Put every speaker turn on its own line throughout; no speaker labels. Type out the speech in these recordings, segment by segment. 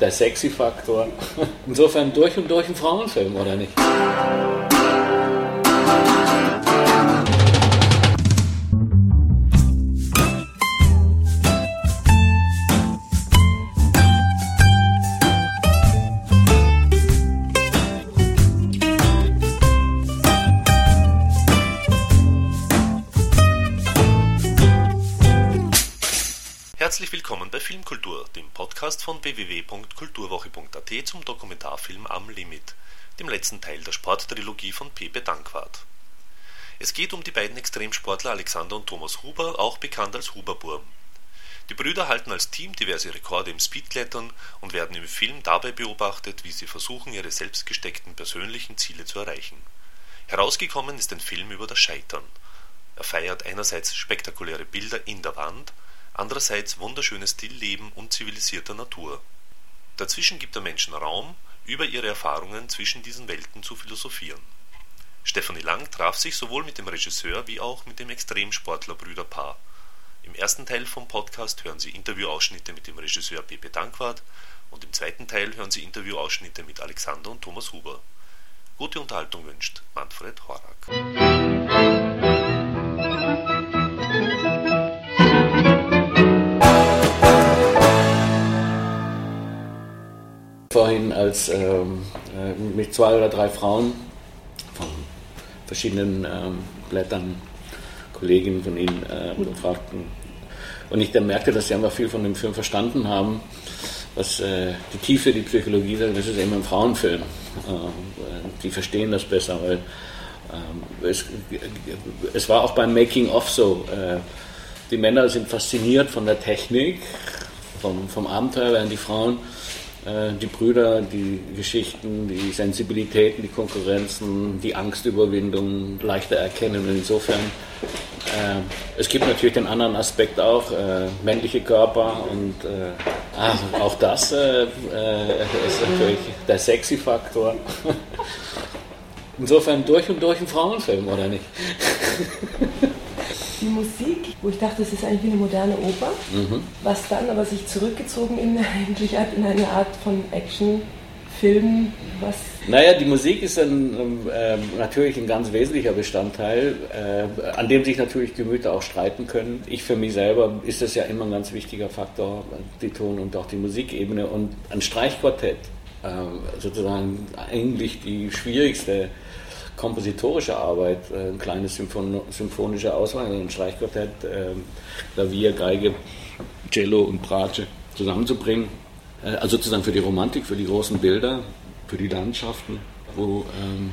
der Sexy-Faktor. Insofern durch und durch ein Frauenfilm, oder nicht?
Von www.kulturwoche.at zum Dokumentarfilm Am Limit, dem letzten Teil der Sporttrilogie von Pepe Dankwart. Es geht um die beiden Extremsportler Alexander und Thomas Huber, auch bekannt als Huberburm. Die Brüder halten als Team diverse Rekorde im Speedklettern und werden im Film dabei beobachtet, wie sie versuchen, ihre selbst gesteckten persönlichen Ziele zu erreichen. Herausgekommen ist ein Film über das Scheitern. Er feiert einerseits spektakuläre Bilder in der Wand, andererseits wunderschönes Stillleben und zivilisierter Natur. Dazwischen gibt der Menschen Raum, über ihre Erfahrungen zwischen diesen Welten zu philosophieren. Stefanie Lang traf sich sowohl mit dem Regisseur wie auch mit dem Extremsportler-Brüderpaar. Im ersten Teil vom Podcast hören Sie Interviewausschnitte mit dem Regisseur Pepe Dankwart und im zweiten Teil hören Sie Interviewausschnitte mit Alexander und Thomas Huber. Gute Unterhaltung wünscht Manfred Horak.
Vorhin als ähm, äh, mit zwei oder drei Frauen von verschiedenen ähm, Blättern, Kolleginnen von Ihnen äh, fragten. Und ich dann merkte, dass sie einfach viel von dem Film verstanden haben, was äh, die Tiefe, die Psychologie sagt, das ist immer ein Frauenfilm. Äh, die verstehen das besser, weil ähm, es, es, war auch beim Making-of so. Äh, die Männer sind fasziniert von der Technik, vom, vom Abenteuer, während die Frauen die Brüder, die Geschichten, die Sensibilitäten, die Konkurrenzen, die Angstüberwindung leichter erkennen. Und insofern, äh, es gibt natürlich den anderen Aspekt auch, äh, männliche Körper und äh, ach, auch das äh, ist natürlich der Sexy-Faktor. Insofern durch und durch ein Frauenfilm, oder nicht?
die Musik, wo ich dachte, es ist eigentlich wie eine moderne Oper, mhm. was dann aber sich zurückgezogen in, eigentlich hat in eine Art von Actionfilm, was...
Naja, die Musik ist ein, äh, natürlich ein ganz wesentlicher Bestandteil, äh, an dem sich natürlich Gemüter auch streiten können. Ich für mich selber ist das ja immer ein ganz wichtiger Faktor, die Ton- und auch die Musikebene und ein Streichquartett, äh, sozusagen eigentlich die schwierigste kompositorische Arbeit, äh, ein kleines Symphon symphonische Auswahl, ein Streichquartett, äh, Klavier, Geige, Cello und Bratsche zusammenzubringen. Äh, also sozusagen für die Romantik, für die großen Bilder, für die Landschaften, wo ähm,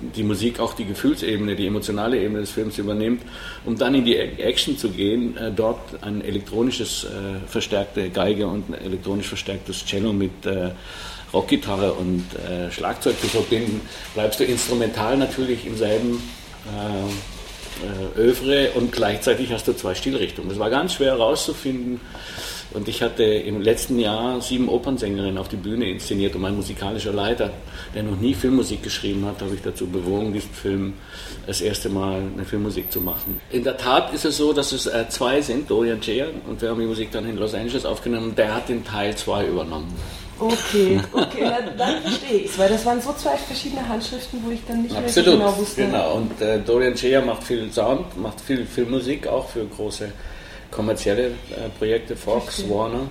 die Musik auch die Gefühlsebene, die emotionale Ebene des Films übernimmt, um dann in die Action zu gehen, äh, dort ein elektronisches äh, verstärkte Geige und ein elektronisch verstärktes Cello mit äh, Rockgitarre und äh, Schlagzeug zu verbinden, bleibst du instrumental natürlich im selben äh, äh, Övre und gleichzeitig hast du zwei Stilrichtungen. Das war ganz schwer herauszufinden. Und ich hatte im letzten Jahr sieben Opernsängerinnen auf die Bühne inszeniert und mein musikalischer Leiter, der noch nie Filmmusik geschrieben hat, habe ich dazu bewogen, diesen Film das erste Mal eine Filmmusik zu machen. In der Tat ist es so, dass es äh, zwei sind, Dorian Chair, und wir haben die Musik dann in Los Angeles aufgenommen, und der hat den Teil zwei übernommen.
Okay, okay, dann, dann verstehe ich es, weil das waren so zwei verschiedene Handschriften, wo ich dann nicht
Absolut,
mehr so genau wusste.
Genau, und äh, Dorian Chea macht viel Sound, macht viel Filmmusik, auch für große kommerzielle äh, Projekte, Fox. Warner,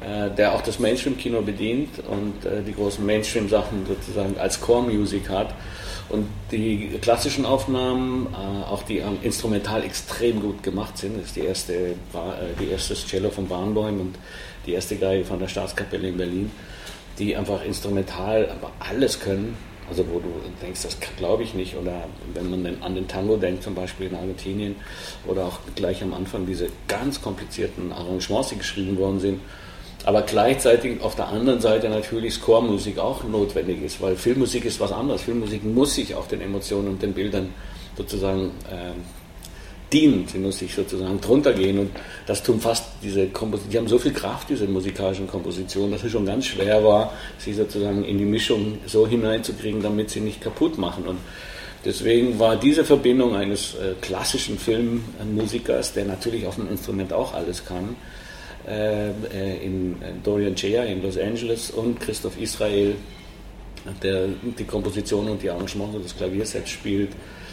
äh, der auch das Mainstream-Kino bedient und äh, die großen Mainstream-Sachen sozusagen als Core-Music hat. Und die klassischen Aufnahmen, auch die instrumental extrem gut gemacht sind, das ist die erste, die erste Cello von Barnbäum und die erste Geige von der Staatskapelle in Berlin, die einfach instrumental aber alles können. Also wo du denkst, das glaube ich nicht. Oder wenn man an den Tango denkt, zum Beispiel in Argentinien, oder auch gleich am Anfang diese ganz komplizierten Arrangements, die geschrieben worden sind. Aber gleichzeitig auf der anderen Seite natürlich Score-Musik auch notwendig ist, weil Filmmusik ist was anderes. Filmmusik muss sich auch den Emotionen und den Bildern sozusagen äh, dienen. Sie muss sich sozusagen drunter gehen und das tun fast diese Kompositionen, die haben so viel Kraft, diese musikalischen Kompositionen, dass es schon ganz schwer war, sie sozusagen in die Mischung so hineinzukriegen, damit sie nicht kaputt machen. Und deswegen war diese Verbindung eines äh, klassischen Filmmusikers, der natürlich auf dem Instrument auch alles kann, äh, in Dorian Chea in Los Angeles und Christoph Israel, der die Komposition und die Arrangements und das Klavierset spielt, äh,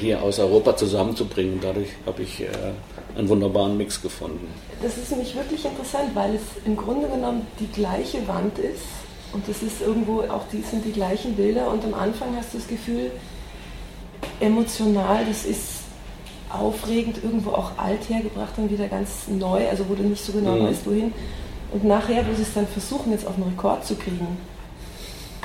hier aus Europa zusammenzubringen. Dadurch habe ich äh, einen wunderbaren Mix gefunden.
Das ist nämlich wirklich interessant, weil es im Grunde genommen die gleiche Wand ist und es ist irgendwo auch die sind die gleichen Bilder und am Anfang hast du das Gefühl, emotional, das ist aufregend, irgendwo auch alt hergebracht und wieder ganz neu, also wo du nicht so genau mhm. weißt, wohin. Und nachher, wo sie es dann versuchen, jetzt auf einen Rekord zu kriegen,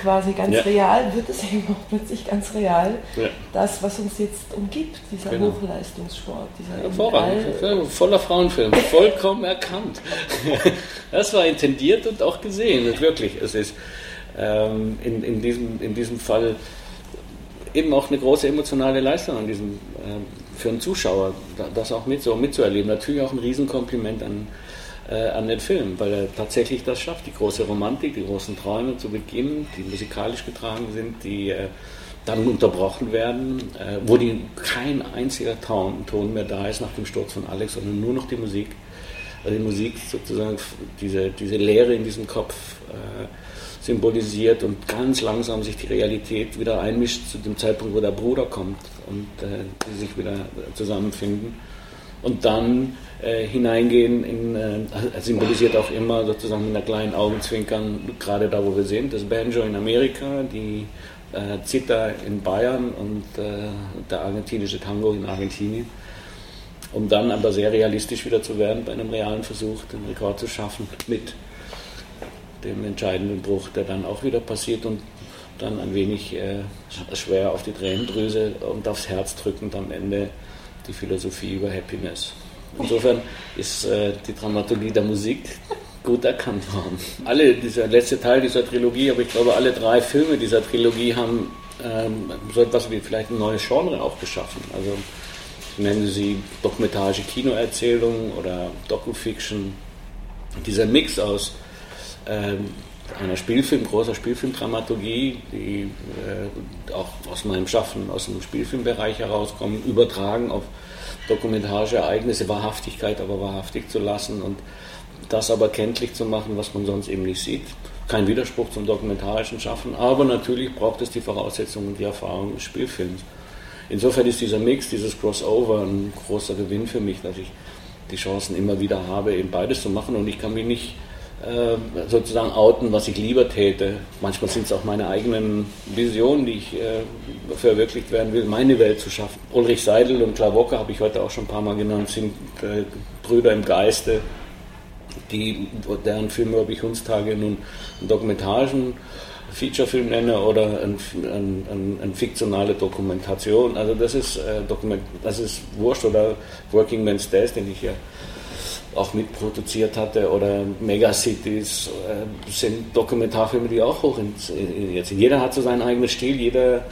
quasi ganz ja. real, wird es eben auch plötzlich ganz real, ja. das, was uns jetzt umgibt, dieser genau. Hochleistungssport. Dieser
Hervorragend, voller Frauenfilm, vollkommen erkannt. das war intendiert und auch gesehen, und wirklich, es ist ähm, in, in, diesem, in diesem Fall eben auch eine große emotionale Leistung an diesem, äh, für einen Zuschauer, das auch mit, so mitzuerleben. Natürlich auch ein Riesenkompliment an, äh, an den Film, weil er tatsächlich das schafft, die große Romantik, die großen Träume zu beginnen, die musikalisch getragen sind, die äh, dann unterbrochen werden, äh, wo die, kein einziger Ton, Ton mehr da ist nach dem Sturz von Alex, sondern nur noch die Musik. Also die Musik sozusagen, diese, diese Leere in diesem Kopf äh, symbolisiert und ganz langsam sich die Realität wieder einmischt zu dem Zeitpunkt, wo der Bruder kommt und äh, die sich wieder zusammenfinden. Und dann äh, hineingehen in, äh, symbolisiert auch immer sozusagen mit einer kleinen Augenzwinkern, gerade da, wo wir sind, das Banjo in Amerika, die äh, Zither in Bayern und äh, der argentinische Tango in Argentinien um dann aber sehr realistisch wieder zu werden bei einem realen Versuch, den Rekord zu schaffen mit dem entscheidenden Bruch, der dann auch wieder passiert und dann ein wenig äh, schwer auf die Tränendrüse und aufs Herz drückend am Ende die Philosophie über Happiness. Insofern ist äh, die Dramaturgie der Musik gut erkannt worden. Alle, dieser letzte Teil dieser Trilogie, aber ich glaube, alle drei Filme dieser Trilogie haben ähm, so etwas wie vielleicht ein neues Genre auch geschaffen. Also ich nenne sie Dokumentage, Kinoerzählung oder Docufiction. Dieser Mix aus ähm, einer Spielfilm, großer Spielfilmdramaturgie, die äh, auch aus meinem Schaffen, aus dem Spielfilmbereich herauskommen, übertragen auf dokumentarische Ereignisse, Wahrhaftigkeit aber wahrhaftig zu lassen und das aber kenntlich zu machen, was man sonst eben nicht sieht. Kein Widerspruch zum dokumentarischen Schaffen, aber natürlich braucht es die Voraussetzungen und die Erfahrung des Spielfilms. Insofern ist dieser Mix, dieses Crossover ein großer Gewinn für mich, dass ich die Chancen immer wieder habe, eben beides zu machen und ich kann mich nicht sozusagen outen, was ich lieber täte. Manchmal sind es auch meine eigenen Visionen, die ich äh, verwirklicht werden will, meine Welt zu schaffen. Ulrich Seidel und Klavocke habe ich heute auch schon ein paar Mal genannt, sind äh, Brüder im Geiste, die, deren Filme habe ich Hundstage nun einen dokumentarischen Featurefilm nenne oder eine ein, ein, ein fiktionale Dokumentation. Also das ist, äh, Dokument, das ist Wurscht oder Working Man's Death, den ich ja auch mitproduziert hatte oder Megacities äh, sind Dokumentarfilme, die auch hoch jetzt sind. Jeder hat so seinen eigenen Stil, jeder,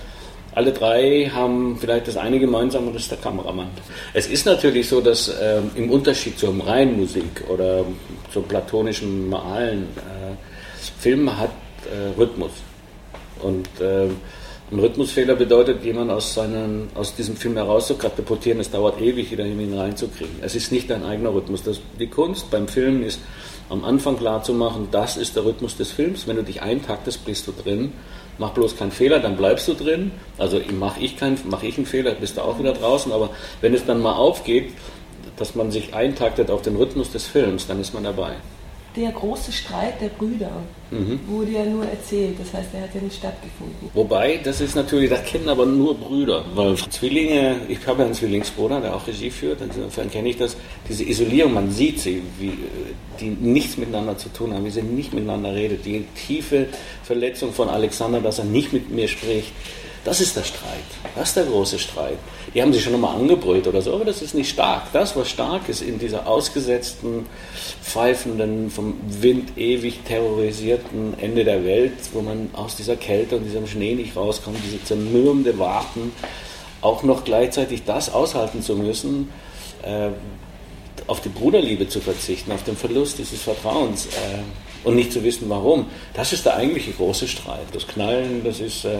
alle drei haben vielleicht das eine gemeinsam und das ist der Kameramann. Es ist natürlich so, dass äh, im Unterschied zur reinen Musik oder zum platonischen Malen, äh, Film hat äh, Rhythmus und äh, ein Rhythmusfehler bedeutet, jemanden aus, seinen, aus diesem Film heraus zu katapultieren. Es dauert ewig, wieder in ihn reinzukriegen. Es ist nicht dein eigener Rhythmus. Das, die Kunst beim Filmen ist, am Anfang klar zu machen, das ist der Rhythmus des Films. Wenn du dich eintaktest, bist du drin. Mach bloß keinen Fehler, dann bleibst du drin. Also mache ich, mach ich einen Fehler, bist du auch wieder draußen. Aber wenn es dann mal aufgeht, dass man sich eintaktet auf den Rhythmus des Films, dann ist man dabei
der große Streit der Brüder mhm. wurde ja nur erzählt, das heißt, er hat ja nicht stattgefunden.
Wobei, das ist natürlich, das kennen aber nur Brüder, weil Zwillinge, ich habe ja einen Zwillingsbruder, der auch Regie führt, insofern kenne ich das, diese Isolierung, man sieht sie, wie, die nichts miteinander zu tun haben, wie sie nicht miteinander redet, die tiefe Verletzung von Alexander, dass er nicht mit mir spricht, das ist der Streit. Das ist der große Streit. Die haben sich schon nochmal angebrüllt oder so, aber das ist nicht stark. Das, was stark ist in dieser ausgesetzten, pfeifenden, vom Wind ewig terrorisierten Ende der Welt, wo man aus dieser Kälte und diesem Schnee nicht rauskommt, diese zermürbende Warten, auch noch gleichzeitig das aushalten zu müssen, äh, auf die Bruderliebe zu verzichten, auf den Verlust dieses Vertrauens. Äh, und nicht zu wissen, warum. Das ist der eigentliche große Streit. Das Knallen, das ist äh,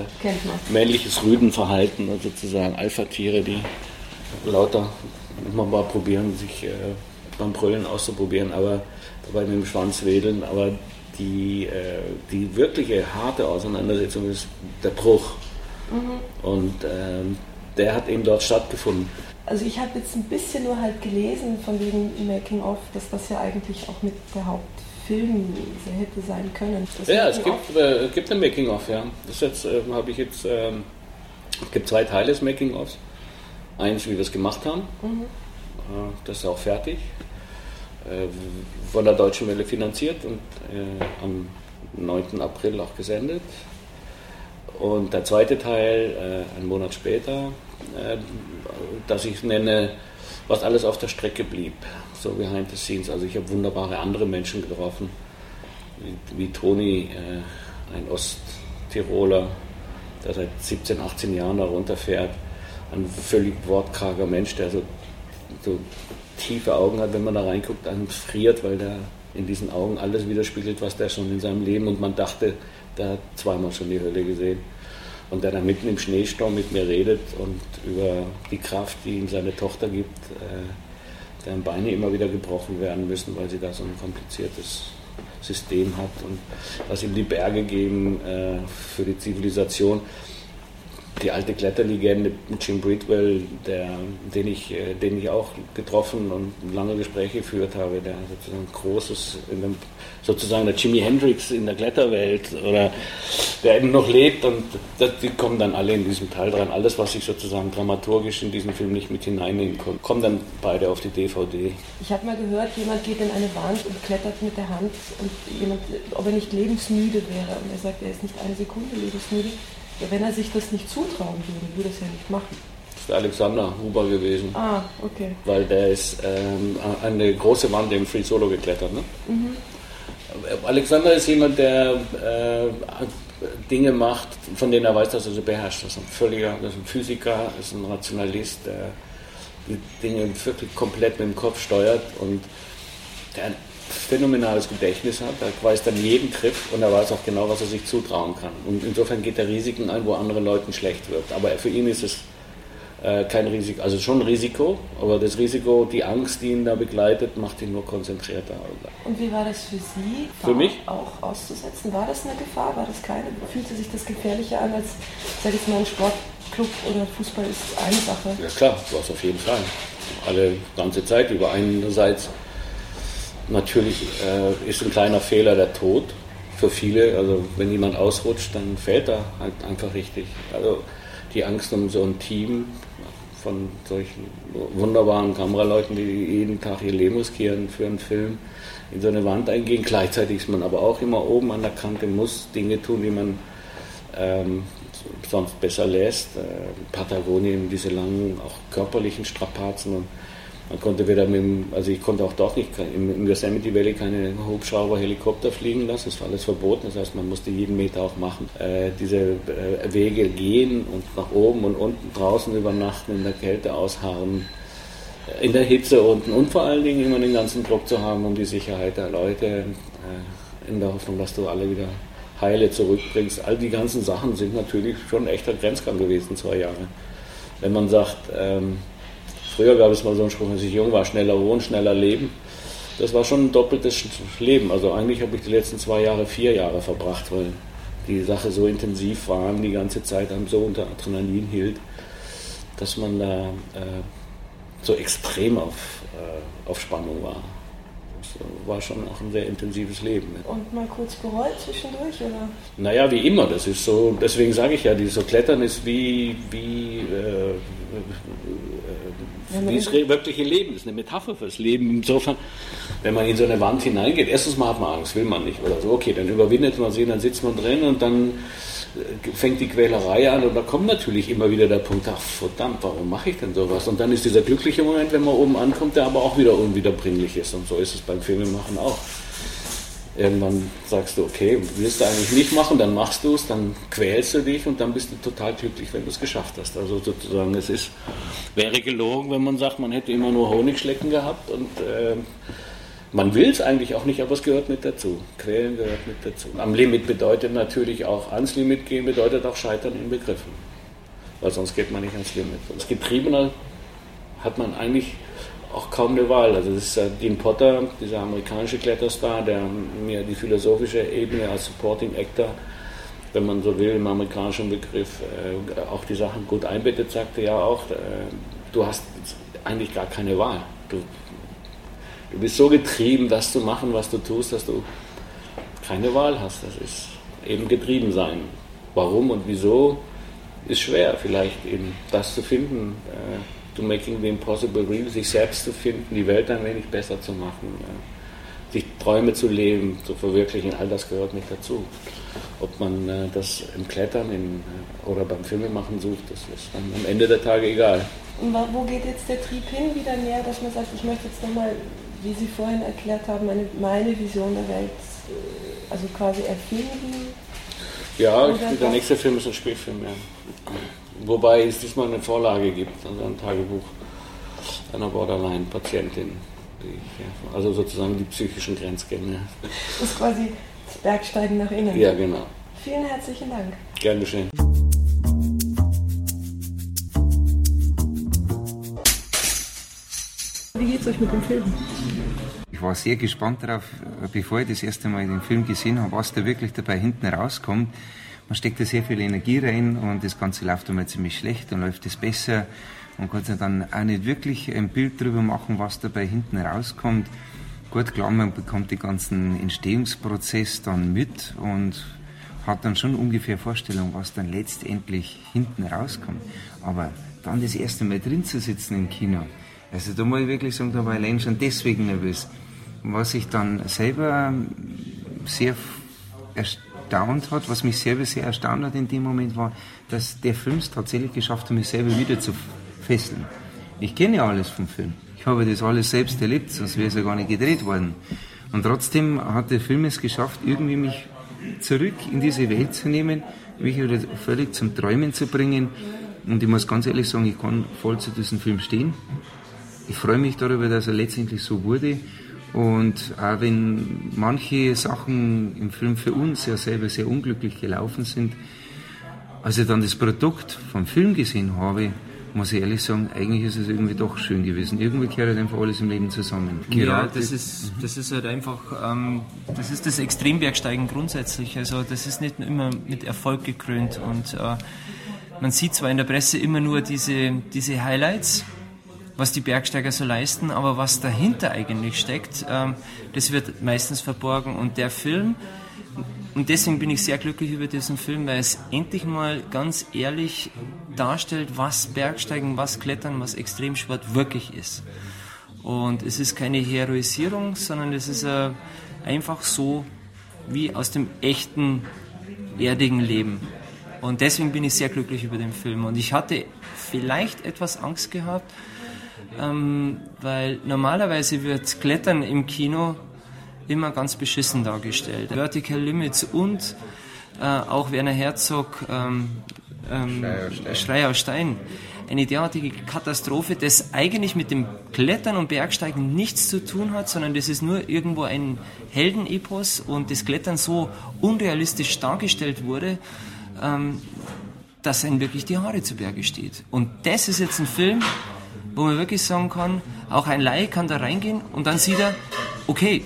männliches Rüdenverhalten, also sozusagen Alpha-Tiere, die lauter immer mal probieren, sich äh, beim Brüllen auszuprobieren, aber dabei mit dem Schwanz wedeln, aber die, äh, die wirkliche harte Auseinandersetzung ist der Bruch. Mhm. Und ähm, der hat eben dort stattgefunden.
Also ich habe jetzt ein bisschen nur halt gelesen von wegen Making of, dass das ja eigentlich auch mit der Hauptfilm hätte sein können.
Das ja, es gibt, äh, gibt ein Making of, ja. Das jetzt äh, habe ich jetzt. Ähm, es gibt zwei Teile des Making ofs. Eins, wie wir es gemacht haben. Mhm. Äh, das ist auch fertig. Äh, von der Deutschen Welle finanziert und äh, am 9. April auch gesendet. Und der zweite Teil, äh, einen Monat später, äh, das ich nenne, was alles auf der Strecke blieb, so behind the scenes. Also ich habe wunderbare andere Menschen getroffen, wie, Toni, äh, ein Osttiroler, der seit 17, 18 Jahren da runterfährt. Ein völlig wortkarger Mensch, der so, so tiefe Augen hat, wenn man da reinguckt, einem friert, weil der in diesen Augen alles widerspiegelt, was der schon in seinem Leben und man dachte, der hat zweimal schon die Hölle gesehen. Und der dann mitten im Schneesturm mit mir redet und über die Kraft, die ihm seine Tochter gibt, äh, deren Beine immer wieder gebrochen werden müssen, weil sie da so ein kompliziertes System hat und was ihm die Berge geben äh, für die Zivilisation die alte Kletterlegende Jim Bridwell, der, den, ich, äh, den ich auch getroffen und lange Gespräche geführt habe, der sozusagen großes, dem, sozusagen der Jimi Hendrix in der Kletterwelt oder der eben noch lebt und das, die kommen dann alle in diesem Teil dran. Alles, was ich sozusagen dramaturgisch in diesen Film nicht mit hineinnehmen konnte, kommen dann beide auf die DVD.
Ich habe mal gehört, jemand geht in eine Wand und klettert mit der Hand und jemand, ob er nicht lebensmüde wäre und er sagt, er ist nicht eine Sekunde lebensmüde. Wenn er sich das nicht zutrauen würde, würde er es ja nicht machen.
Das ist der Alexander Huber gewesen.
Ah, okay.
Weil der ist ähm, eine große Wand im Free Solo geklettert. Ne? Mhm. Alexander ist jemand, der äh, Dinge macht, von denen er weiß, dass er sie beherrscht. Das ist ein völliger, das ist ein Physiker, ist ein Rationalist, der die Dinge wirklich komplett mit dem Kopf steuert und der phänomenales Gedächtnis hat. Er weiß dann jeden Griff und er weiß auch genau, was er sich zutrauen kann. Und insofern geht er Risiken ein, wo anderen Leuten schlecht wird. Aber für ihn ist es äh, kein Risiko, also schon ein Risiko, aber das Risiko, die Angst, die ihn da begleitet, macht ihn nur konzentrierter.
Und wie war das für Sie?
Für mich?
Auch auszusetzen. War das eine Gefahr? War das keine? Fühlte sich das gefährlicher an als, sag ich mal, ein Sportclub oder Fußball ist eine Sache?
Ja klar, war es auf jeden Fall. Alle ganze Zeit über einerseits Natürlich äh, ist ein kleiner Fehler der Tod für viele. Also wenn jemand ausrutscht, dann fällt er halt einfach richtig. Also die Angst um so ein Team von solchen wunderbaren Kameraleuten, die jeden Tag ihr Leben riskieren für einen Film, in so eine Wand eingehen. Gleichzeitig ist man aber auch immer oben an der Kante, muss Dinge tun, die man ähm, sonst besser lässt. Äh, Patagonien, diese langen, auch körperlichen Strapazen und man konnte weder mit dem, also ich konnte auch dort nicht im, Yosemite Valley keine Hubschrauber, Helikopter fliegen lassen, das war alles verboten, das heißt man musste jeden Meter auch machen. Äh, diese äh, Wege gehen und nach oben und unten draußen übernachten, in der Kälte ausharren, äh, in der Hitze unten und vor allen Dingen immer den ganzen Druck zu haben um die Sicherheit der Leute, äh, in der Hoffnung, dass du alle wieder heile zurückbringst. All die ganzen Sachen sind natürlich schon ein echter Grenzgang gewesen, zwei Jahre. Wenn man sagt, ähm, Früher gab es mal so einen Spruch, als ich jung war, schneller wohnen, schneller leben. Das war schon ein doppeltes Leben. Also eigentlich habe ich die letzten zwei Jahre, vier Jahre verbracht, weil die Sache so intensiv war, die ganze Zeit einem so unter Adrenalin hielt, dass man da äh, so extrem auf, äh, auf Spannung war war schon auch ein sehr intensives Leben.
Und mal kurz bereut zwischendurch, oder?
Naja, wie immer. Das ist so, deswegen sage ich ja, dieses so Klettern ist wie, wie, äh, äh, wie das wirkliche Leben. Das ist eine Metapher fürs Leben. Insofern, wenn man in so eine Wand hineingeht, erstens mal hat man Angst, will man nicht. Oder so, okay, dann überwindet man sie, dann sitzt man drin und dann fängt die Quälerei an und da kommt natürlich immer wieder der Punkt, ach verdammt, warum mache ich denn sowas? Und dann ist dieser glückliche Moment, wenn man oben ankommt, der aber auch wieder unwiederbringlich ist. Und so ist es beim Filmemachen auch. Irgendwann sagst du, okay, willst du eigentlich nicht machen, dann machst du es, dann quälst du dich und dann bist du total glücklich, wenn du es geschafft hast. Also sozusagen, es ist, wäre gelogen, wenn man sagt, man hätte immer nur Honigschlecken gehabt und äh, man will es eigentlich auch nicht, aber es gehört mit dazu. Quälen gehört mit dazu. Am Limit bedeutet natürlich auch, ans Limit gehen bedeutet auch Scheitern in Begriffen. Weil sonst geht man nicht ans Limit. Als Getriebener hat man eigentlich auch kaum eine Wahl. Also das ist äh, Dean Potter, dieser amerikanische Kletterstar, der mir die philosophische Ebene als Supporting Actor, wenn man so will, im amerikanischen Begriff, äh, auch die Sachen gut einbettet, sagte ja auch, äh, du hast eigentlich gar keine Wahl. Du, du bist so getrieben, das zu machen, was du tust, dass du keine Wahl hast. Das ist eben getrieben sein. Warum und wieso ist schwer, vielleicht eben das zu finden, äh, to making the impossible real, sich selbst zu finden, die Welt ein wenig besser zu machen, äh, sich Träume zu leben, zu verwirklichen, all das gehört nicht dazu. Ob man äh, das im Klettern in, äh, oder beim Filmemachen sucht, das ist dann am Ende der Tage egal.
Und wo geht jetzt der Trieb hin wieder mehr, dass man sagt, ich möchte jetzt nochmal, wie Sie vorhin erklärt haben, meine, meine Vision der Welt, äh, also quasi erfinden?
Ja, der nächste Film ist ein Spielfilm, ja. Wobei es diesmal eine Vorlage gibt, also ein Tagebuch einer Borderline-Patientin. Also sozusagen die psychischen Grenzgänge.
Das ist quasi das Bergsteigen nach innen.
Ja, genau.
Vielen herzlichen Dank.
Gern geschehen.
Wie geht's euch mit dem Film?
Ich war sehr gespannt darauf, bevor ich das erste Mal den Film gesehen habe, was da wirklich dabei hinten rauskommt. Man steckt da sehr viel Energie rein und das Ganze läuft einmal ziemlich schlecht, dann läuft es besser. Man kann sich dann auch nicht wirklich ein Bild darüber machen, was dabei hinten rauskommt. Gut, klar, man bekommt den ganzen Entstehungsprozess dann mit und hat dann schon ungefähr Vorstellung, was dann letztendlich hinten rauskommt. Aber dann das erste Mal drin zu sitzen im Kino, also da muss ich wirklich sagen, da war ich allein schon deswegen nervös. Was ich dann selber sehr erstaunt hat, was mich selber sehr erstaunt hat in dem Moment war, dass der Film es tatsächlich geschafft hat, mich selber wieder zu fesseln. Ich kenne ja alles vom Film. Ich habe das alles selbst erlebt, sonst wäre es ja gar nicht gedreht worden. Und trotzdem hat der Film es geschafft, irgendwie mich zurück in diese Welt zu nehmen, mich wieder völlig zum Träumen zu bringen. Und ich muss ganz ehrlich sagen, ich kann voll zu diesem Film stehen. Ich freue mich darüber, dass er letztendlich so wurde. Und auch wenn manche Sachen im Film für uns ja selber sehr unglücklich gelaufen sind, als ich dann das Produkt vom Film gesehen habe, muss ich ehrlich sagen, eigentlich ist es irgendwie doch schön gewesen. Irgendwie gehört halt einfach alles im Leben zusammen.
Ja, das ist, das ist halt einfach, ähm, das ist das Extrembergsteigen grundsätzlich. Also das ist nicht immer mit Erfolg gekrönt und äh, man sieht zwar in der Presse immer nur diese, diese Highlights, was die Bergsteiger so leisten, aber was dahinter eigentlich steckt, ähm, das wird meistens verborgen. Und der Film, und deswegen bin ich sehr glücklich über diesen Film, weil es endlich mal ganz ehrlich darstellt, was Bergsteigen, was Klettern, was Extremsport wirklich ist. Und es ist keine Heroisierung, sondern es ist äh, einfach so wie aus dem echten, erdigen Leben. Und deswegen bin ich sehr glücklich über den Film. Und ich hatte vielleicht etwas Angst gehabt, ähm, weil normalerweise wird Klettern im Kino immer ganz beschissen dargestellt. Vertical Limits und äh, auch Werner Herzog ähm, ähm, Schreier Stein. Eine derartige Katastrophe, das eigentlich mit dem Klettern und Bergsteigen nichts zu tun hat, sondern das ist nur irgendwo ein Heldenepos und das Klettern so unrealistisch dargestellt wurde, ähm, dass einem wirklich die Haare zu Berge steht. Und das ist jetzt ein Film, wo man wirklich sagen kann, auch ein Laie kann da reingehen und dann sieht er, okay,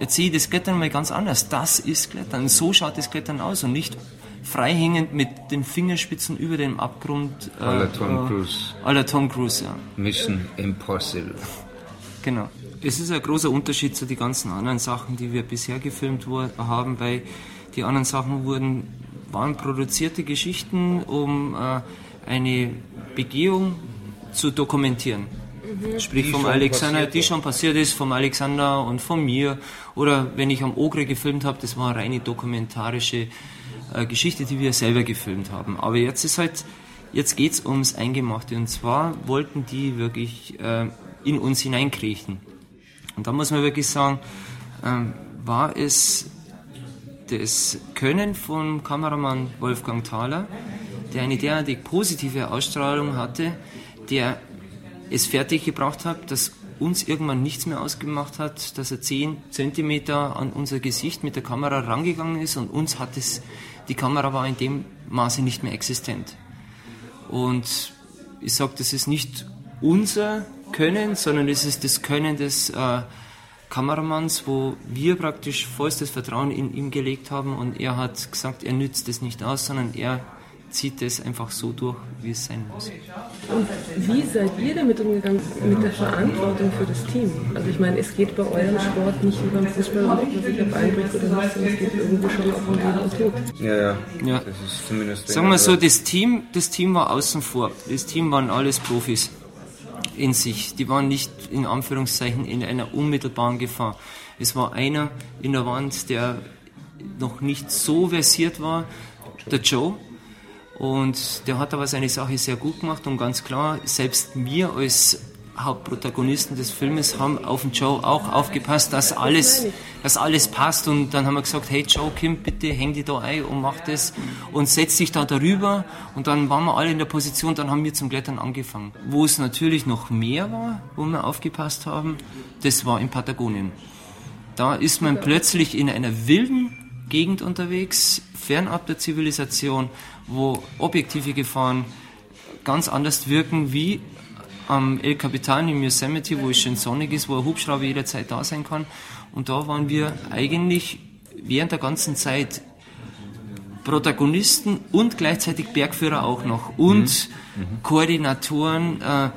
jetzt sehe ich das Klettern mal ganz anders. Das ist Klettern. So schaut das Klettern aus und nicht freihängend mit den Fingerspitzen über dem Abgrund.
Äh, aller Tom äh, Cruise.
Aller Tom Cruise, ja.
Mission Impossible.
Genau. Es ist ein großer Unterschied zu den ganzen anderen Sachen, die wir bisher gefilmt haben, weil die anderen Sachen wurden, waren produzierte Geschichten, um äh, eine Begehung zu dokumentieren. Mhm. Sprich vom Alexander, die schon passiert ist, vom Alexander und von mir. Oder wenn ich am Ogre gefilmt habe, das war eine reine dokumentarische äh, Geschichte, die wir selber gefilmt haben. Aber jetzt ist halt, jetzt geht es ums Eingemachte. Und zwar wollten die wirklich äh, in uns hineinkriechen. Und da muss man wirklich sagen, äh, war es das Können von Kameramann Wolfgang Thaler, der eine derartig positive Ausstrahlung hatte, der es fertiggebracht hat, dass uns irgendwann nichts mehr ausgemacht hat, dass er 10 cm an unser Gesicht mit der Kamera rangegangen ist und uns hat es, die Kamera war in dem Maße nicht mehr existent. Und ich sage, das ist nicht unser Können, sondern es ist das Können des äh, Kameramanns, wo wir praktisch vollstes Vertrauen in ihm gelegt haben und er hat gesagt, er nützt es nicht aus, sondern er zieht es einfach so durch, wie es sein muss.
Und wie seid ihr damit umgegangen, mit der Verantwortung für das Team? Also ich meine, es geht bei eurem Sport nicht wie beim Fußball, ob man sich auf einbricht oder nicht, sondern es geht irgendwo schon auch um Leben und Tod.
Ja, ja.
ja. Das ist zumindest Sagen wir so, das Team, das Team war außen vor. Das Team waren alles Profis in sich. Die waren nicht in Anführungszeichen in einer unmittelbaren Gefahr. Es war einer in der Wand, der noch nicht so versiert war, der Joe. Und der hat aber seine Sache sehr gut gemacht und ganz klar, selbst wir als Hauptprotagonisten des Filmes haben auf den Joe auch aufgepasst, dass alles, dass alles passt. Und dann haben wir gesagt, hey Joe, Kim, bitte häng dich da ein und mach das und setz dich da darüber. Und dann waren wir alle in der Position, dann haben wir zum Klettern angefangen. Wo es natürlich noch mehr war, wo wir aufgepasst haben, das war in Patagonien. Da ist man plötzlich in einer wilden Gegend unterwegs, fernab der Zivilisation, wo objektive Gefahren ganz anders wirken wie am El Capitan im Yosemite, wo es schön sonnig ist, wo ein Hubschrauber jederzeit da sein kann. Und da waren wir eigentlich während der ganzen Zeit Protagonisten und gleichzeitig Bergführer auch noch und mhm. Mhm. Koordinatoren. Äh,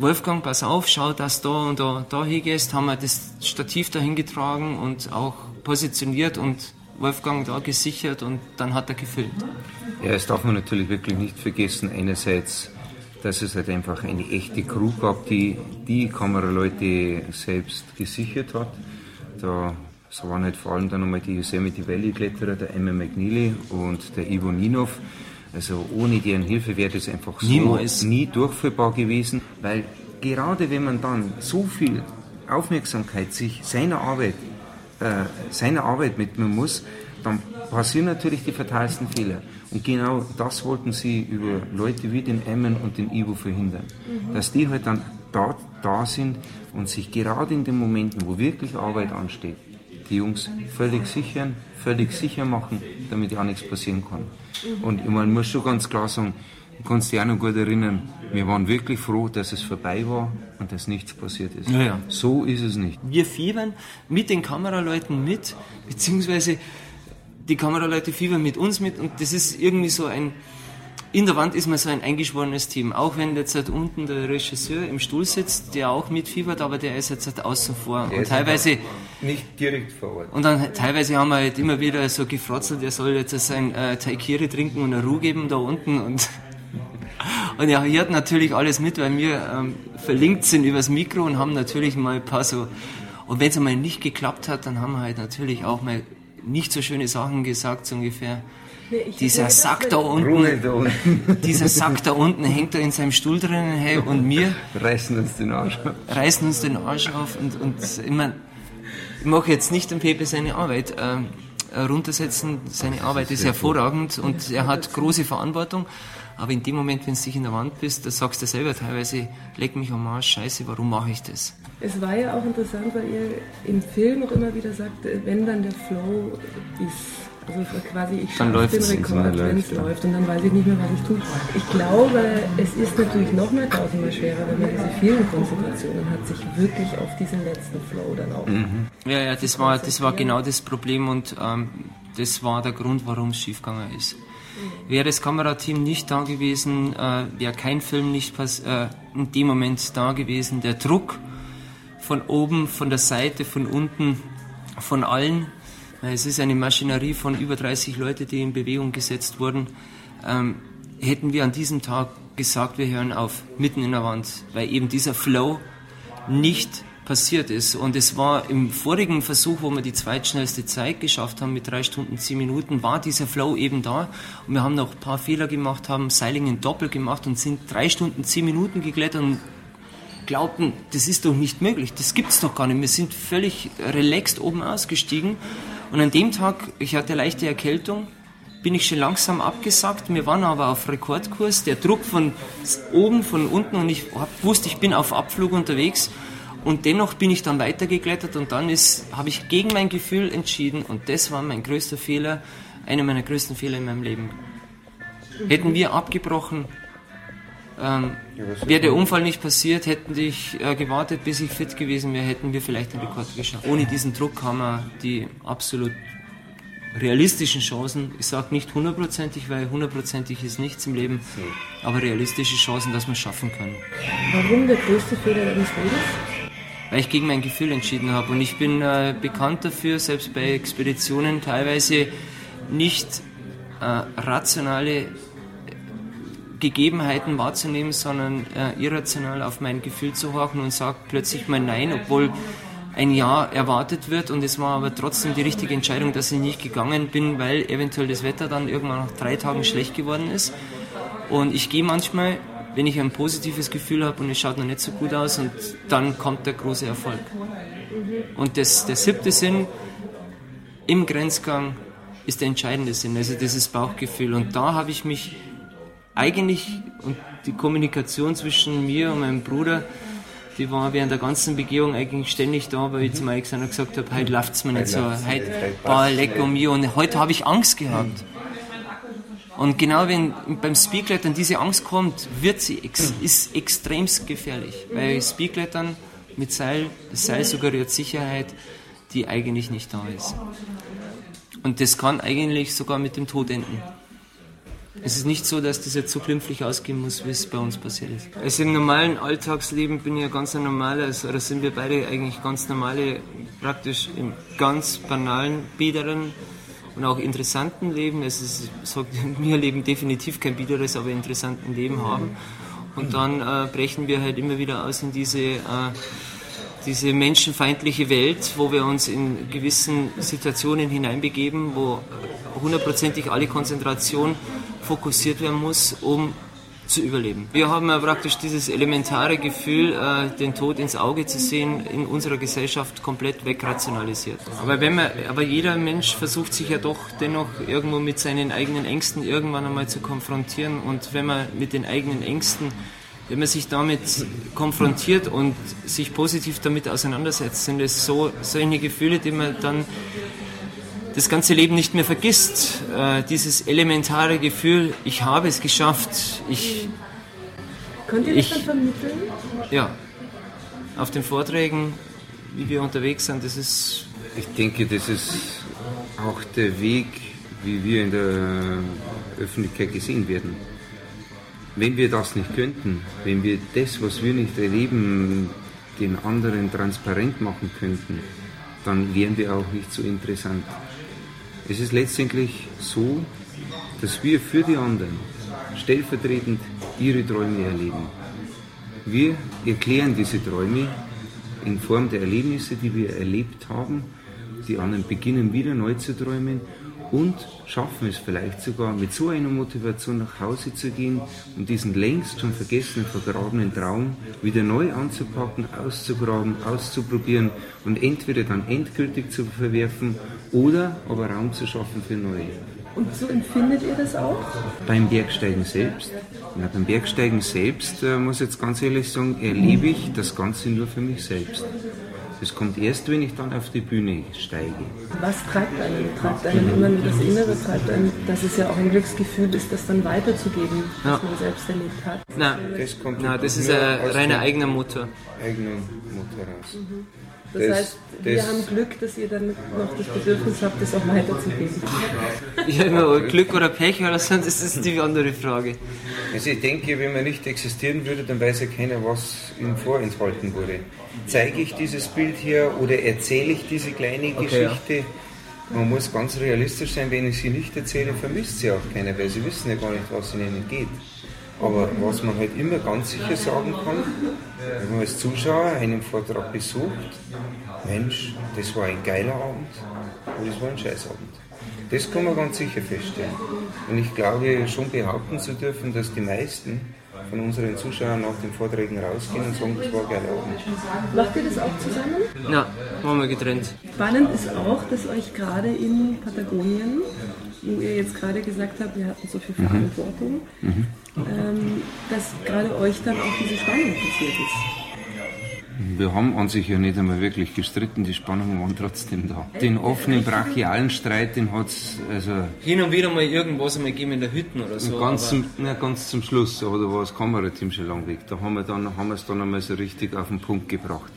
Wolfgang, pass auf, schau, dass da und da, da hingehst, haben wir das Stativ dahin getragen und auch positioniert und Wolfgang da gesichert und dann hat er gefilmt.
Ja, das darf man natürlich wirklich nicht vergessen. Einerseits dass es halt einfach eine echte Crew gab, die die Kameraleute selbst gesichert hat. Da so waren halt vor allem dann nochmal die Yosemite Valley Kletterer, der Emma McNeely und der Ivo Ninov. Also ohne deren Hilfe wäre das einfach so Niemals. nie durchführbar gewesen, weil gerade wenn man dann so viel Aufmerksamkeit sich seiner Arbeit, äh, seiner Arbeit widmen muss, dann passieren natürlich die fatalsten Fehler. Und genau das wollten sie über Leute wie den Emmen und den Ivo verhindern. Mhm. Dass die halt dann da, da sind und sich gerade in den Momenten, wo wirklich Arbeit ansteht, die Jungs völlig sichern, völlig sicher machen, damit ja nichts passieren kann. Mhm. Und man muss schon ganz klar sagen, ich kann dich auch noch gut erinnern, wir waren wirklich froh, dass es vorbei war und dass nichts passiert ist.
Ja, ja.
So ist es nicht.
Wir fiebern mit den Kameraleuten mit, beziehungsweise die Kameraleute fiebern mit uns mit und das ist irgendwie so ein, in der Wand ist man so ein eingeschworenes Team. Auch wenn jetzt halt unten der Regisseur im Stuhl sitzt, der auch mitfiebert, aber der ist jetzt halt außen vor. Der und teilweise.
Nicht direkt vor Ort.
Und dann teilweise haben wir halt immer wieder so gefrotzelt, der soll jetzt sein äh, Taikiri trinken und eine Ruhe geben da unten und. Und er hört natürlich alles mit, weil wir ähm, verlinkt sind übers Mikro und haben natürlich mal ein paar so. Und wenn es einmal nicht geklappt hat, dann haben wir halt natürlich auch mal nicht so schöne Sachen gesagt, so ungefähr. Nee, dieser Sack da unten, da unten. dieser Sack da unten hängt da in seinem Stuhl drinnen hey, und wir
reißen uns den Arsch auf.
Reißen uns den Arsch auf und, und ich, mein, ich mache jetzt nicht dem Pepe seine Arbeit äh, runtersetzen. Seine Arbeit ist hervorragend und er hat große Verantwortung. Aber in dem Moment, wenn du dich in der Wand bist, da sagst du selber teilweise, leck mich am Arsch, scheiße, warum mache ich das?
Es war ja auch interessant, weil ihr im Film auch immer wieder sagt, wenn dann der Flow ist, also quasi ich schaffe den Rekord, wenn es läuft und dann weiß ich nicht mehr, was ich tue. Ich glaube, es ist natürlich noch mal tausendmal schwerer, wenn man diese vielen Konzentrationen hat, sich wirklich auf diesen letzten Flow dann auch. Mhm.
Ja, ja, das war, das war genau das Problem und ähm, das war der Grund, warum es schiefgegangen ist. Wäre das Kamerateam nicht da gewesen, äh, wäre kein Film nicht äh, in dem Moment da gewesen, der Druck, von oben, von der Seite, von unten, von allen. Es ist eine Maschinerie von über 30 Leuten, die in Bewegung gesetzt wurden. Ähm, hätten wir an diesem Tag gesagt, wir hören auf, mitten in der Wand, weil eben dieser Flow nicht passiert ist. Und es war im vorigen Versuch, wo wir die zweitschnellste Zeit geschafft haben mit drei Stunden, zehn Minuten, war dieser Flow eben da. Und wir haben noch ein paar Fehler gemacht, haben Seilingen doppelt gemacht und sind drei Stunden, zehn Minuten geklettert und glaubten, das ist doch nicht möglich, das gibt es doch gar nicht. Wir sind völlig relaxed oben ausgestiegen und an dem Tag, ich hatte leichte Erkältung, bin ich schon langsam abgesackt. Wir waren aber auf Rekordkurs, der Druck von oben, von unten und ich wusste, ich bin auf Abflug unterwegs und dennoch bin ich dann weitergeklettert und dann habe ich gegen mein Gefühl entschieden und das war mein größter Fehler, einer meiner größten Fehler in meinem Leben. Hätten wir abgebrochen, Ähm, wäre der Unfall nicht passiert, hätten ich äh, gewartet, bis ich fit gewesen wäre, hätten wir vielleicht den Rekord geschafft. Ohne diesen Druck haben wir die absolut realistischen Chancen, ich sage nicht hundertprozentig, weil hundertprozentig ist nichts im Leben, aber realistische Chancen, dass wir es schaffen können.
Warum der größte Fehler deines Lebens?
Weil ich gegen mein Gefühl entschieden habe und ich bin äh, bekannt dafür, selbst bei Expeditionen teilweise nicht äh, rationale Gegebenheiten wahrzunehmen, sondern äh, irrational auf mein Gefühl zu horchen und sage plötzlich mal Nein, obwohl ein Ja erwartet wird und es war aber trotzdem die richtige Entscheidung, dass ich nicht gegangen bin, weil eventuell das Wetter dann irgendwann nach drei Tagen schlecht geworden ist. Und ich gehe manchmal, wenn ich ein positives Gefühl habe und es schaut noch nicht so gut aus und dann kommt der große Erfolg. Und das, der siebte Sinn im Grenzgang ist der entscheidende Sinn, also dieses Bauchgefühl. Und da habe ich mich eigentlich, und die Kommunikation zwischen mir und meinem Bruder, die war während der ganzen Begehung eigentlich ständig da, weil ich zu Alexander gesagt habe, heute läuft es mir nicht so, heute war lecker um mich und heute habe ich Angst gehabt. Und genau wenn beim Speedklettern diese Angst kommt, wird sie ex ist extremst gefährlich, weil Speedklettern mit Seil, das Seil suggeriert Sicherheit, die eigentlich nicht da ist. Und das kann eigentlich sogar mit dem Tod enden. Es ist nicht so, dass das jetzt so glimpflich ausgehen muss, wie es bei uns passiert ist. Also im normalen Alltagsleben bin ich ja ganz ein normaler, oder sind wir beide eigentlich ganz normale, praktisch im ganz banalen, biederen und auch interessanten Leben. Es ist, sagt, wir leben definitiv kein biederes, aber interessanten Leben haben. Und dann äh, brechen wir halt immer wieder aus in diese, äh, diese menschenfeindliche Welt, wo wir uns in gewissen Situationen hineinbegeben, wo hundertprozentig alle Konzentration fokussiert werden muss, um zu überleben. Wir haben ja praktisch dieses elementare Gefühl, äh, den Tod ins Auge zu sehen, in unserer Gesellschaft komplett wegrationalisiert. Aber, wenn man, aber jeder Mensch versucht sich ja doch dennoch irgendwo mit seinen eigenen Ängsten irgendwann einmal zu konfrontieren. Und wenn man mit den eigenen Ängsten, wenn man sich damit konfrontiert und sich positiv damit auseinandersetzt, sind es so solche Gefühle, die man dann das ganze Leben nicht mehr vergisst. Äh, dieses elementare Gefühl, ich habe es geschafft. Ich,
Könnt ihr das dann vermitteln?
Ja. Auf den Vorträgen, wie wir unterwegs sind, das ist.
Ich denke, das ist auch der Weg, wie wir in der Öffentlichkeit gesehen werden. Wenn wir das nicht könnten, wenn wir das, was wir nicht erleben, den anderen transparent machen könnten, dann wären wir auch nicht so interessant. Es ist letztendlich so, dass wir für die anderen stellvertretend ihre Träume erleben. Wir erklären diese Träume in Form der Erlebnisse, die wir erlebt haben. Die anderen beginnen wieder neu zu träumen und schaffen es vielleicht sogar mit so einer Motivation nach Hause zu gehen und diesen längst schon vergessenen, vergrabenen Traum wieder neu anzupacken, auszugraben, auszuprobieren und entweder dann endgültig zu verwerfen oder aber Raum zu schaffen für neue.
Und so empfindet ihr das auch?
Beim Bergsteigen selbst? Ja, beim Bergsteigen selbst, äh, muss ich jetzt ganz ehrlich sagen, erlebe ich das Ganze nur für mich selbst. Das kommt erst, wenn ich dann auf die Bühne steige.
Was treibt einen? Treibt einen immer nur das Innere? Treibt einen, dass es ja auch ein Glücksgefühl ist, das dann weiterzugeben, was ja. man selbst erlebt hat?
Nein, das, kommt Nein, das ist ein reiner eigener Motor.
Eigener Motor raus. Mhm.
Das, das, heißt, wir das haben Glück, dass ihr dann noch das Bedürfnis habt, das auch weiterzugeben.
Ja, Glück oder Pech oder so, das ist die andere Frage.
Also ich denke, wenn man nicht existieren würde, dann weiß ja keiner, was ihm vorenthalten wurde. Zeige ich dieses Bild hier oder erzähle ich diese kleine okay, Geschichte? Ja. Man muss ganz realistisch sein, wenn ich sie nicht erzähle, vermisst sie auch keiner, weil sie wissen ja gar nicht, was in ihnen geht. Aber was man halt immer ganz sicher sagen kann, wenn man als Zuschauer einen Vortrag besucht, Mensch, das war ein geiler Abend oder das war ein Scheißabend. Das kann man ganz sicher feststellen. Und ich glaube schon behaupten zu dürfen, dass die meisten von unseren Zuschauern nach den Vorträgen rausgehen und sagen, das war ein geiler Abend.
Macht ihr das auch zusammen?
Ja, machen wir getrennt.
Spannend ist auch, dass euch gerade in Patagonien, wo ihr jetzt gerade gesagt habt, wir hatten so viel. Verantwortung, mhm. Ähm, dass gerade euch dann auch diese Spannung passiert ist.
Wir haben an sich ja nicht einmal wirklich gestritten, die Spannungen waren trotzdem da. Den offenen brachialen Streit, den hat es also...
Hin und wieder mal irgendwas einmal gegeben in der Hütte oder so.
Ganz zum, na, ganz zum Schluss, aber da war das Kamerateam schon lang weg. Da haben wir, dann, haben wir es dann einmal so richtig auf den Punkt gebracht.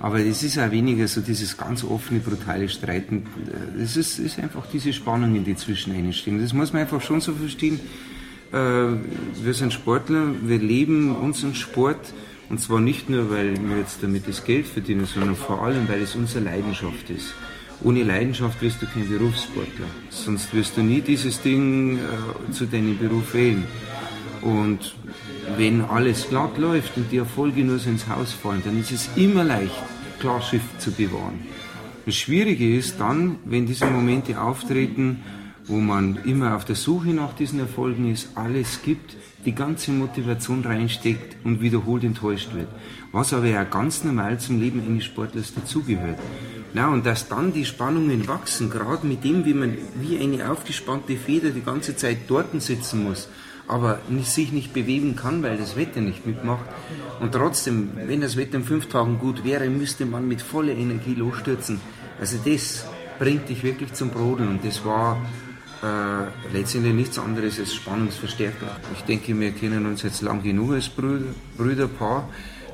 Aber es ist auch weniger so dieses ganz offene, brutale Streiten. Es ist, ist einfach diese Spannungen, die zwischen ihnen stehen. Das muss man einfach schon so verstehen. Äh, wir sind Sportler, wir leben unseren Sport und zwar nicht nur, weil wir jetzt damit das Geld verdienen, sondern vor allem, weil es unsere Leidenschaft ist. Ohne Leidenschaft wirst du kein Berufssportler. Sonst wirst du nie dieses Ding äh, zu deinem Beruf wählen. Und wenn alles glatt läuft und die Erfolge nur so ins Haus fallen, dann ist es immer leicht, Klarschiff zu bewahren. Das Schwierige ist dann, wenn diese Momente auftreten, wo man immer auf der Suche nach diesen Erfolgen ist, alles gibt, die ganze Motivation reinsteckt und wiederholt enttäuscht wird. Was aber ja ganz normal zum Leben eines Sportlers dazugehört. Na, und dass dann die Spannungen wachsen, gerade mit dem, wie man wie eine aufgespannte Feder die ganze Zeit dort sitzen muss, aber nicht, sich nicht bewegen kann, weil das Wetter nicht mitmacht. Und trotzdem, wenn das Wetter in fünf Tagen gut wäre, müsste man mit voller Energie losstürzen. Also das bringt dich wirklich zum Brodeln und das war äh, letztendlich nichts anderes als Spannungsverstärker. Ich denke, wir kennen uns jetzt lang genug als Brüder, Brüderpaar.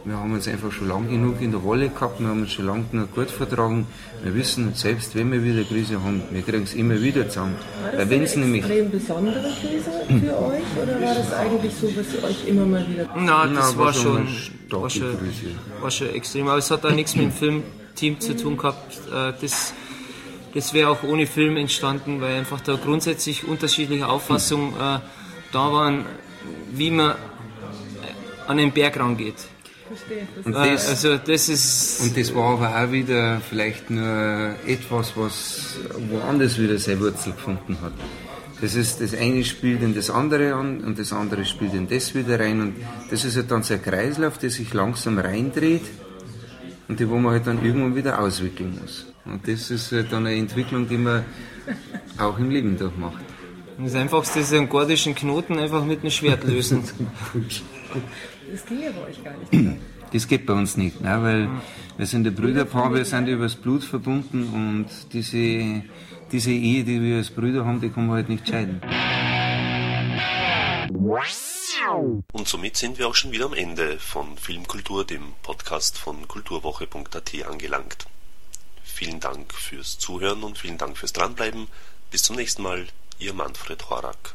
Wir haben uns einfach schon lang genug in der Rolle gehabt, wir haben uns schon lange genug gut vertragen. Wir wissen, selbst wenn wir wieder Krise haben, wir kriegen es immer wieder zusammen.
War das eine extrem nämlich besondere Krise für euch oder war das eigentlich so, ihr euch immer mal wieder...
Nein, das war, war, schon, war, schon, war schon extrem, aber es hat auch nichts mit dem Filmteam zu tun gehabt. Äh, das das wäre auch ohne Film entstanden, weil einfach da grundsätzlich unterschiedliche Auffassungen äh, da waren, wie man an den Berg rangeht.
Und das, also das ist und das war aber auch wieder vielleicht nur etwas, was woanders wieder seine Wurzel gefunden hat. Das ist das eine spielt in das andere an und das andere spielt in das wieder rein und das ist halt dann so ein Kreislauf, der sich langsam reindreht und die wo man halt dann irgendwann wieder auswickeln muss. Und das ist halt dann eine Entwicklung, die man auch im Leben durchmacht.
Das Einfachste ist einen gordischen Knoten einfach mit einem Schwert lösen.
das ging ja bei euch gar nicht.
Das geht bei uns nicht, ne? weil wir sind ein Brüderpaar, wir sind übers Blut verbunden und diese, diese Ehe, die wir als Brüder haben, die kann man halt nicht scheiden.
Und somit sind wir auch schon wieder am Ende von Filmkultur, dem Podcast von kulturwoche.at angelangt. Vielen Dank fürs Zuhören und vielen Dank fürs Dranbleiben. Bis zum nächsten Mal, Ihr Manfred Horak.